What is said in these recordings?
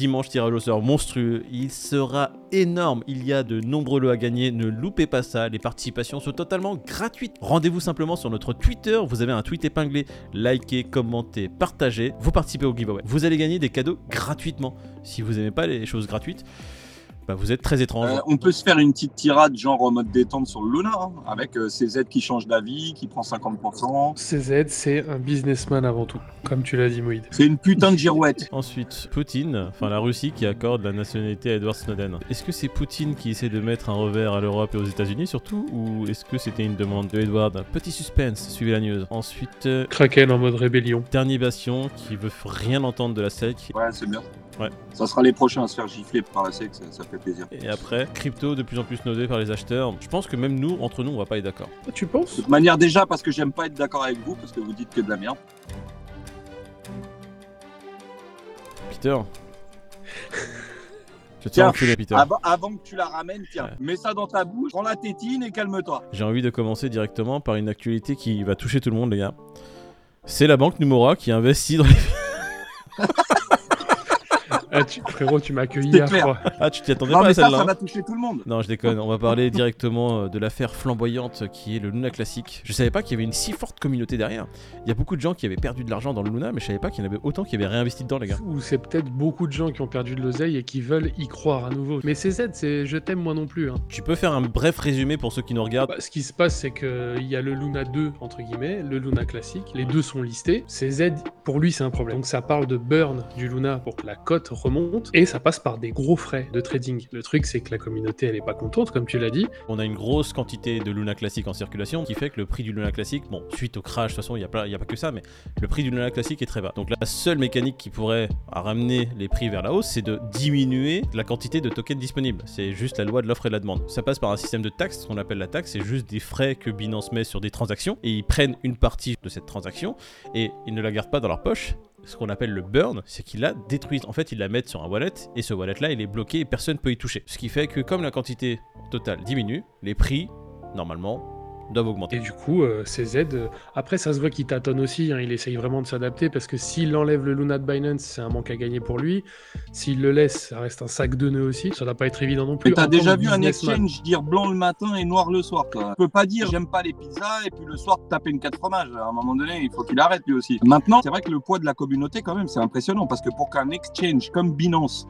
dimanche tirage au sort monstrueux. Il sera énorme. Il y a de nombreux lots à gagner. Ne loupez pas ça. Les participations sont totalement gratuites. Rendez-vous simplement sur notre Twitter. Vous avez un tweet épinglé. Likez, commentez, partagez. Vous participez au giveaway. Vous allez gagner des cadeaux gratuitement. Si vous n'aimez pas les choses gratuites, bah, vous êtes très étrange. Euh, on peut se faire une petite tirade genre en mode détente sur le Luna, hein, avec euh, CZ qui change d'avis, qui prend 50%. CZ, c'est un businessman avant tout, comme tu l'as dit, Moïd. C'est une putain de girouette. Ensuite, Poutine, enfin la Russie qui accorde la nationalité à Edward Snowden. Est-ce que c'est Poutine qui essaie de mettre un revers à l'Europe et aux États-Unis surtout Ou est-ce que c'était une demande de Edward? Petit suspense, suivez la news. Ensuite, euh, Kraken en mode rébellion. dernier bastion qui veut rien entendre de la SEC. Ouais, c'est bien. Ouais. Ça sera les prochains à se faire gifler par la SEC, ça, ça fait plaisir. Et après, crypto de plus en plus nodé par les acheteurs. Je pense que même nous, entre nous, on va pas être d'accord. Ah, tu penses De toute manière, déjà, parce que j'aime pas être d'accord avec vous, parce que vous dites que de la merde. Peter Je te Tiens, enculer, Peter. Avant, avant que tu la ramènes, tiens, Ouais. mets ça dans ta bouche, prends la tétine et calme-toi. J'ai envie de commencer directement par une actualité qui va toucher tout le monde, les gars. C'est la banque Numora qui investit dans les... Ah, tu- Frérot, tu m'as accueilli hier, clair. quoi. Ah, tu t'y attendais Non, pas à mais ça, celle-là ça hein va toucher tout le monde. Non, je déconne. On va parler directement euh, de l'affaire flamboyante qui est le Luna Classic. Je savais pas qu'il y avait une si forte communauté derrière. Il y a beaucoup de gens qui avaient perdu de l'argent dans le Luna, mais je savais pas qu'il y en avait autant qui avaient réinvesti dedans, les gars. Ou c'est peut-être beaucoup de gens qui ont perdu de l'oseille et qui veulent y croire à nouveau. Mais CZ, c'est je t'aime moi non plus. Hein. Tu peux faire un bref résumé pour ceux qui nous regardent Bah, ce qui se passe, c'est qu'il y a le Luna 2, entre guillemets, le Luna classique. Les deux sont listés. CZ, pour lui, c'est un problème. Donc ça parle de burn du Luna pour que la cote remonte. Et ça passe par des gros frais de trading. Le truc, c'est que la communauté, elle est pas contente, comme tu l'as dit. On a une grosse quantité de Luna Classic en circulation qui fait que le prix du Luna Classic, bon, suite au crash, de toute façon, il n'y a, pas- y a pas que ça, mais le prix du Luna Classic est très bas. Donc la seule mécanique qui pourrait ramener les prix vers la hausse, c'est de diminuer la quantité de tokens disponibles. C'est juste la loi de l'offre et de la demande. Ça passe par un système de taxe, ce qu'on appelle la taxe, c'est juste des frais que Binance met sur des transactions, et ils prennent une partie de cette transaction, et ils ne la gardent pas dans leur poche, ce qu'on appelle le burn, c'est qu'ils la détruisent. En fait, ils la mettent sur un wallet et ce wallet-là, il est bloqué et personne ne peut y toucher. Ce qui fait que comme la quantité totale diminue, les prix, normalement, doivent augmenter. Et du coup, euh, CZ, euh, après, ça se voit qu'il tâtonne aussi. hein, il essaye vraiment de s'adapter parce que s'il enlève le Luna de Binance, c'est un manque à gagner pour lui. S'il le laisse, ça reste un sac de nœuds aussi. Ça va pas être évident non plus. Mais t'as En tant déjà vu un exchange dire blanc le matin et noir le soir, toi. Tu peux pas dire j'aime pas les pizzas et puis le soir te taper une 4 fromages. À un moment donné, il faut qu'il arrête lui aussi. Maintenant, c'est vrai que le poids de la communauté, quand même, c'est impressionnant parce que pour qu'un exchange comme Binance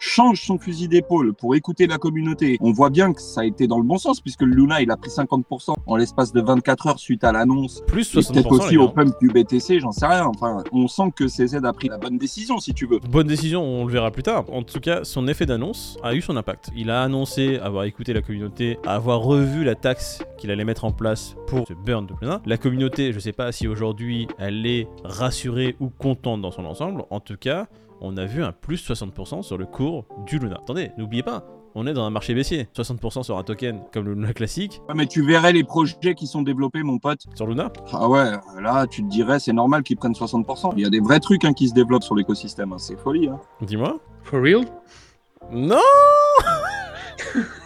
change son fusil d'épaule pour écouter la communauté, on voit bien que ça a été dans le bon sens puisque le Luna, il a pris 50% en l'espace de 24 heures suite à l'annonce. Plus Et 60%. Peut-être aussi au pump du BTC, j'en sais rien. Enfin, on sent que CZ a pris la bonne décision, si tu veux. Bonne décision, on le verra plus tard. En tout cas, son effet d'annonce a eu son impact. Il a annoncé avoir écouté la communauté, avoir revu la taxe qu'il allait mettre en place pour ce burn de Luna. La communauté, je sais pas si aujourd'hui elle est rassurée ou contente dans son ensemble. En tout cas, on a vu un plus 60% sur le cours du Luna. Attendez, n'oubliez pas, on est dans un marché baissier. 60% sur un token comme le Luna classique. Ouais, mais tu verrais les projets qui sont développés, mon pote. Sur Luna, Ah ouais, là, tu te dirais, c'est normal qu'ils prennent 60%. Il y a des vrais trucs hein, qui se développent sur l'écosystème. hein. C'est folie. Hein. dis-moi. For real? Non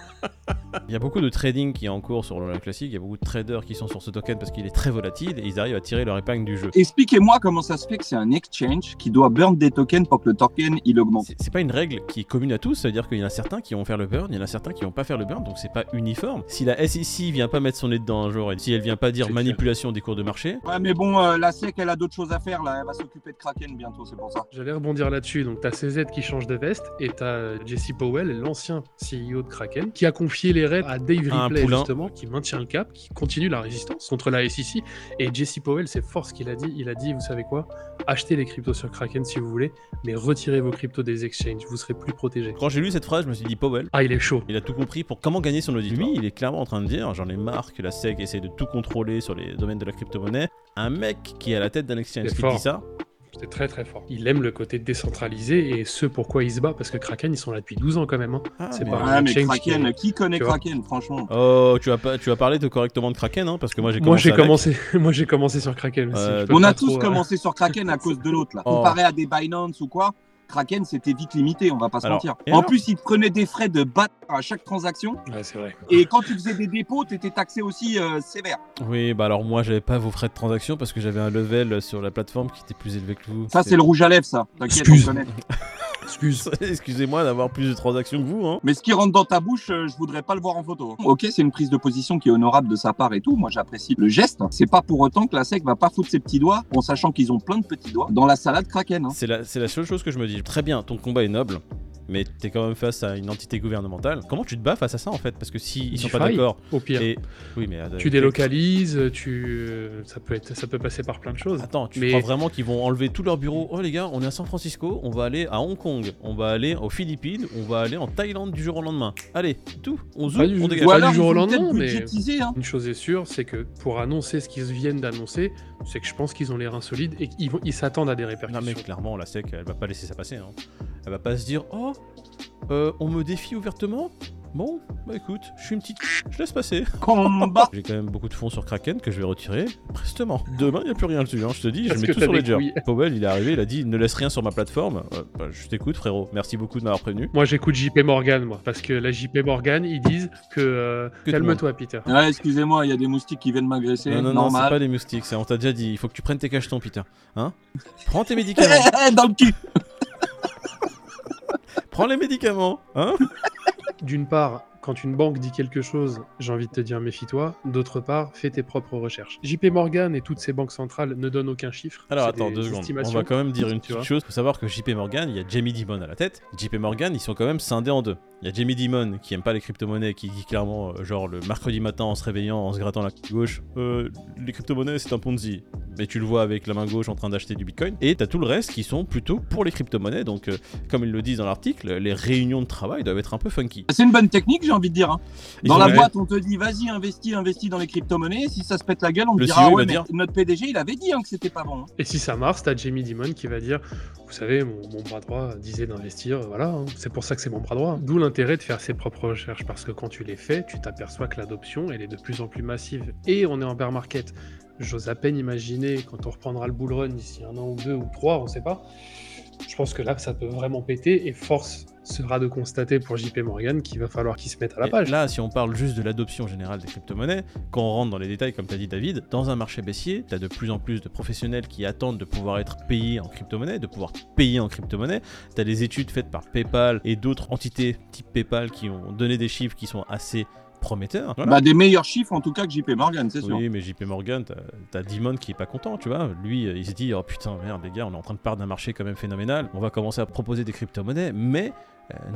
Il y a beaucoup de trading qui est en cours sur le classique, il y a beaucoup de traders qui sont sur ce token parce qu'il est très volatile et ils arrivent à tirer leur épingle du jeu. Expliquez-moi comment ça se fait que c'est un exchange qui doit burn des tokens pour que le token il augmente. C'est pas une règle qui est commune à tous, ça veut dire qu'il y en a certains qui vont faire le burn, il y en a certains qui vont pas faire le burn, donc c'est pas uniforme. Si la SEC vient pas mettre son nez dedans un jour et si elle vient pas dire manipulation des cours de marché, Ouais, mais bon, euh, la SEC, elle a d'autres choses à faire là. Elle va s'occuper de Kraken bientôt, c'est pour ça. J'allais rebondir là-dessus. Donc, tu as CZ qui change de veste et tu as Jesse Powell, l'ancien CEO de Kraken, qui a confié les à Dave Un Ripley, justement, qui maintient le cap, qui continue la résistance contre la SEC. Et Jesse Powell, c'est fort ce qu'il a dit. Il a dit, vous savez quoi? Achetez les cryptos sur Kraken si vous voulez, mais retirez vos cryptos des exchanges. Vous serez plus protégés. quand j'ai lu cette phrase, je me suis dit Powell. Ah, il est chaud. Il a tout compris pour comment gagner son audit. Lui, il est clairement en train de dire j'en ai marre que la SEC essaie de tout contrôler sur les domaines de la crypto-monnaie. Un mec qui est à la tête d'un exchange qui fort. dit ça, C'est très très fort. Il aime le côté décentralisé et ce pourquoi il se bat, parce que Kraken, ils sont là depuis 12 ans quand même. hein. Ah, C'est mais- pas- Ouais, un mais qui Kraken, est- qui connaît. Kraken, franchement Oh, tu vas, pas, tu vas parler de correctement de Kraken, hein, parce que moi j'ai Moi commencé. j'ai avec. commencé, moi j'ai commencé sur Kraken aussi. Euh, On a trop, tous euh, commencé sur Kraken à cause de l'autre là. Oh. Comparé à des Binance ou quoi, Kraken c'était vite limité, on va pas se Alors, mentir. En plus, ils te prenaient des frais de bâtard à chaque transaction. Ouais, c'est vrai. Et quand tu faisais des dépôts, t'étais taxé aussi euh, sévère. Oui, bah alors moi j'avais pas vos frais de transaction parce que j'avais un level sur la plateforme qui était plus élevé que vous. Ça, c'est le rouge à lèvres, ça. T'inquiète, on connaît. Excuse. Excusez-moi d'avoir plus de transactions que vous, hein. Mais ce qui rentre dans ta bouche, euh, je voudrais pas le voir en photo. Ok, c'est une prise de position qui est honorable de sa part et tout. Moi, j'apprécie le geste. C'est pas pour autant que la SEC va pas foutre ses petits doigts, en sachant qu'ils ont plein de petits doigts, dans la salade Kraken. hein. C'est la, c'est la seule chose que je me dis. Très bien, ton combat est noble, mais t'es quand même face à une entité gouvernementale. Comment tu te bats face à ça en fait? Parce que s'ils Tu sont pas d'accord. Au pire. Et... Oui, mais. euh, Tu délocalises, tu... euh, ça, peut être... ça peut passer par plein de choses. Attends, tu Mais- crois vraiment qu'ils vont enlever tous leurs bureaux? Oh les gars, on est à San Francisco, on va aller à Hong Kong, on va aller aux Philippines, on va aller en Thaïlande du jour au lendemain. Allez, tout, on du- on dégage. Pas du jour ils au lendemain, mais- hein. Une chose est sûre, c'est que pour annoncer ce qu'ils viennent d'annoncer, c'est que je pense qu'ils ont les reins solides et qu'ils vont- ils s'attendent à des Non répercussions. mais clairement, la SEC, elle va pas laisser ça passer. Hein. Elle va pas se dire Oh, euh, on me défie ouvertement? Bon, bah écoute, je suis une petite... Je laisse passer. Combat. J'ai quand même beaucoup de fonds sur Kraken que je vais retirer prestement. Demain, il n'y a plus rien dessus, hein, je te dis, Parce je mets tout sur des Ledger. couilles. Powell, il est arrivé, il a dit ne laisse rien sur ma plateforme. Euh, bah, je t'écoute, frérot. Merci beaucoup de m'avoir prévenu. Moi j'écoute JP Morgan, moi, parce que la JP Morgan, ils disent que... euh, Que Calme-toi, Peter. Ouais, excusez-moi, il y a des moustiques qui viennent m'agresser. Non, non, non, c'est pas les moustiques, on t'a déjà dit, il faut que tu prennes tes cachetons, Peter. Hein? Prends tes médicaments. Dans le cul. Prends les médicaments. Hein D'une part, quand une banque dit quelque chose, j'ai envie de te dire méfie-toi. D'autre part, fais tes propres recherches. JP Morgan et toutes ces banques centrales ne donnent aucun chiffre. Alors attends, des deux secondes. On va quand même dire une petite chose. Faut savoir que JP Morgan, il y a Jamie Dimon à la tête. JP Morgan, ils sont quand même scindés en deux. Il y a Jamie Dimon qui aime pas les crypto-monnaies, qui dit clairement, euh, genre le mercredi matin en se réveillant, en se grattant la gauche, euh, les crypto-monnaies c'est un Ponzi. Mais tu le vois avec la main gauche en train d'acheter du bitcoin. Et t'as tout le reste qui sont plutôt pour les crypto-monnaies. Donc, euh, comme ils le disent dans l'article, les réunions de travail doivent être un peu funky. C'est une bonne technique, j'ai envie de dire. hein. Dans la boîte, on te dit vas-y, investis, investis dans les crypto-monnaies. Si ça se pète la gueule, on te Le dira CEO, ah il ouais, va mais dire- notre PDG, il avait dit hein, que c'était pas bon. hein. Et si ça marche, t'as Jamie Dimon qui va dire Vous savez, mon, mon bras droit disait d'investir, voilà, hein, c'est pour ça que c'est mon bras droit. D'où l'intérêt de faire ses propres recherches, parce que quand tu les fais, tu t'aperçois que l'adoption, elle est de plus en plus massive. Et on est en bear market. J'ose à peine imaginer quand on reprendra le bull run d'ici un an ou deux ou trois, on sait pas. Je pense que là, ça peut vraiment péter, et force sera de constater pour JP Morgan qu'il va falloir qu'il se mette à la Et page. Là, si on parle juste de l'adoption générale des crypto-monnaies, quand on rentre dans les détails, comme tu as dit David, dans un marché baissier, tu as de plus en plus de professionnels qui attendent de pouvoir être payés en crypto-monnaie, de pouvoir payer en crypto-monnaie. Tu as des études faites par PayPal et d'autres entités type PayPal qui ont donné des chiffres qui sont assez prometteurs. Voilà. Bah, des meilleurs chiffres en tout cas que JP Morgan, c'est sûr. Oui, mais JP Morgan, t'as- Dimon qui est pas content, tu vois. Lui, euh, il se dit, oh putain, merde, les gars, on est en train de perdre d'un marché quand même phénoménal. On va commencer à proposer des crypto-monnaies, mais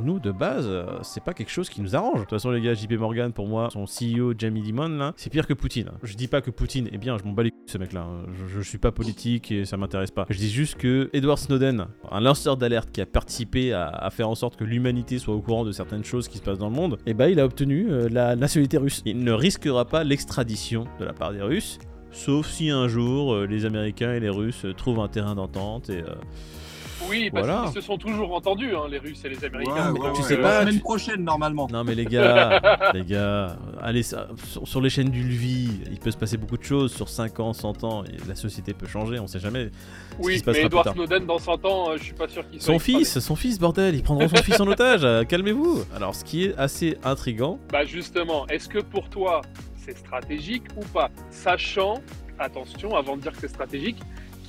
nous, de base, euh, c'est pas quelque chose qui nous arrange. De toute façon, les gars, JP Morgan, pour moi, son CEO, Jamie Dimon, là, c'est pire que Poutine. Je dis pas que Poutine est bien, je m'en bats les couilles, ce mec-là. hein. Je, je suis pas politique et ça m'intéresse pas. Je dis juste que Edward Snowden, un lanceur d'alerte qui a participé à, faire en sorte que l'humanité soit au courant de certaines choses qui se passent dans le monde, et bah, il a obtenu euh, la nationalité russe. Il ne risquera pas l'extradition de la part des Russes. Sauf si un jour euh, les Américains et les Russes euh, trouvent un terrain d'entente et euh, Oui, parce Voilà. qu'ils se sont toujours entendus, hein, les Russes et les Américains. Ouais, ouais, tu ouais, sais ouais. pas, La semaine tu- prochaine normalement. Non mais les gars, les gars, euh, allez ça, sur, sur les chaînes du Lvi, il peut se passer beaucoup de choses sur 5 ans, 100 ans, la société peut changer, on sait jamais. ce qui Oui, se mais Edward. Snowden, dans 100 ans, euh, je suis pas sûr qu'il soit. Son fils, son fils, bordel, ils prendront son fils en otage, euh, calmez-vous. Alors ce qui est assez intrigant, Bah justement, est-ce que pour toi, c'est stratégique ou pas? Sachant, attention, avant de dire que c'est stratégique,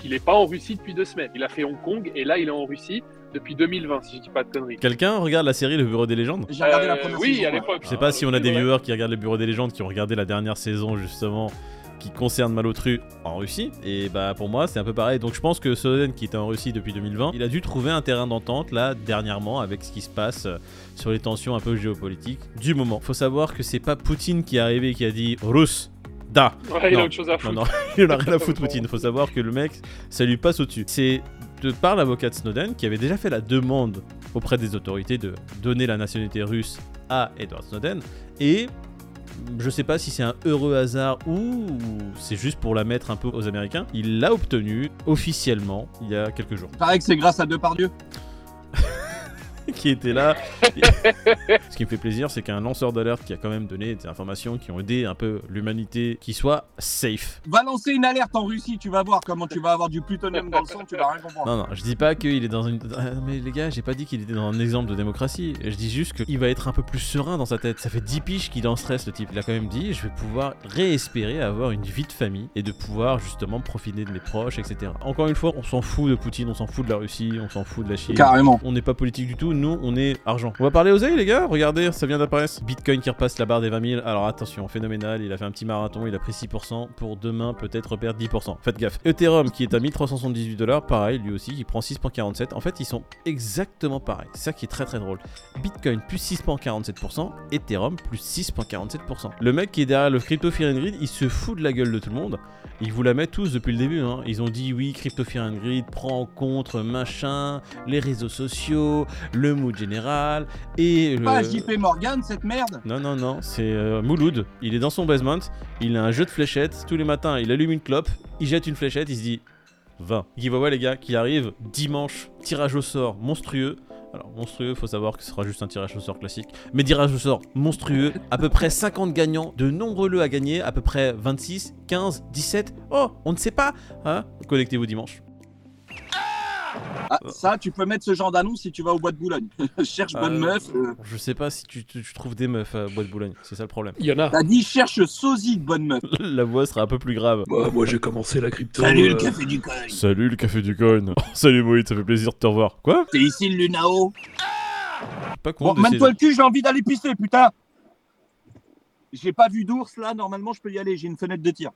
qu'il n'est pas en Russie depuis deux semaines. Il a fait Hong Kong et là, il est en Russie depuis 2020, si je dis pas de conneries. quelqu'un regarde la série Le Bureau des légendes? J'ai regardé la Euh, première oui, saison, à l'époque. Je sais pas si on a des viewers qui regardent le Bureau des légendes, qui ont regardé la dernière saison justement qui concerne Malotru en Russie. Et bah pour moi c'est un peu pareil. Donc je pense que Snowden qui était en Russie depuis 2020, il a dû trouver un terrain d'entente là dernièrement avec ce qui se passe euh, sur les tensions un peu géopolitiques du moment. Faut savoir que c'est pas Poutine qui est arrivé et qui a dit Russe. Da Ouais, il Non. a autre chose à Non, foutre. non, il en a rien à foutre, Poutine. Faut savoir que le mec, ça lui passe au-dessus. C'est de par l'avocat de Snowden qui avait déjà fait la demande auprès des autorités de donner la nationalité russe à Edward Snowden. Et je sais pas si c'est un heureux hasard ou c'est juste pour la mettre un peu aux Américains. Il l'a obtenu officiellement il y a quelques jours. Pareil que c'est grâce à Depardieu. qui était là. Ce qui me fait plaisir, c'est qu'un lanceur d'alerte qui a quand même donné des informations qui ont aidé un peu l'humanité qui soit safe. Va lancer une alerte en Russie, tu vas voir comment tu vas avoir du plutonium dans le sang, tu vas rien comprendre. Non, non, je dis pas qu'il est dans une. Ah, mais les gars, j'ai pas dit qu'il était dans un exemple de démocratie. Je dis juste qu'il va être un peu plus serein dans sa tête. Ça fait 10 piges qu'il est en stress, le type. Il a quand même dit je vais pouvoir réespérer avoir une vie de famille et de pouvoir justement profiter de mes proches, etc. Encore une fois, on s'en fout de Poutine, on s'en fout de la Russie, on s'en fout de la Chine. Carrément. On n'est pas politique du tout, nous on est argent. On va parler aux ailes les gars, regardez, ça vient d'apparaître. Bitcoin qui repasse la barre des 20 000. Alors attention, phénoménal, il a fait un petit marathon, il a pris 6%. Pour demain, peut-être perdre 10%. Faites gaffe. Ethereum qui est à 1378 dollars, pareil, lui aussi, qui prend 6,47. En fait, ils sont exactement pareils. C'est ça qui est très très drôle. Bitcoin plus 6,47%, Ethereum plus 6,47%. Le mec qui est derrière le Crypto Fear and Greed, il se fout de la gueule de tout le monde. Ils vous la mettent tous depuis le début. Hein. Ils ont dit oui, Crypto Fear and Greed prend en compte machin, les réseaux sociaux, le mood général et le. Pas JP Morgan, cette merde? Non, non, non, c'est euh, Mouloud. Il est dans son basement, il a un jeu de fléchettes. Tous les matins, il allume une clope, il jette une fléchette, il se dit 20. Giveaway, les gars, qui arrive dimanche, tirage au sort monstrueux. Alors, monstrueux, faut savoir que ce sera juste un tirage au sort classique. Mais tirage au sort monstrueux, à peu près 50 gagnants, de nombreux lots à gagner, à peu près 26, 15, 17. Oh, on ne sait pas hein? Connectez-vous dimanche. Ah, ça, tu peux mettre ce genre d'annonce si tu vas au bois de Boulogne. cherche bonne Euh, meuf. euh. Je sais pas si tu, tu- tu trouves des meufs à Bois de Boulogne, c'est ça le problème. Il y en a. T'as dit cherche sosie de bonne meuf. La voix sera un peu plus grave. Bah, moi j'ai commencé la crypto. Salut le euh, café du coin. Salut le café du coin. Salut Moïd, ça fait plaisir de te revoir. Quoi? C'est ici le Lunao. Pas con Bon, de- le cul, j'ai envie d'aller pisser, putain. J'ai pas vu d'ours là, normalement je peux y aller, j'ai une fenêtre de tir.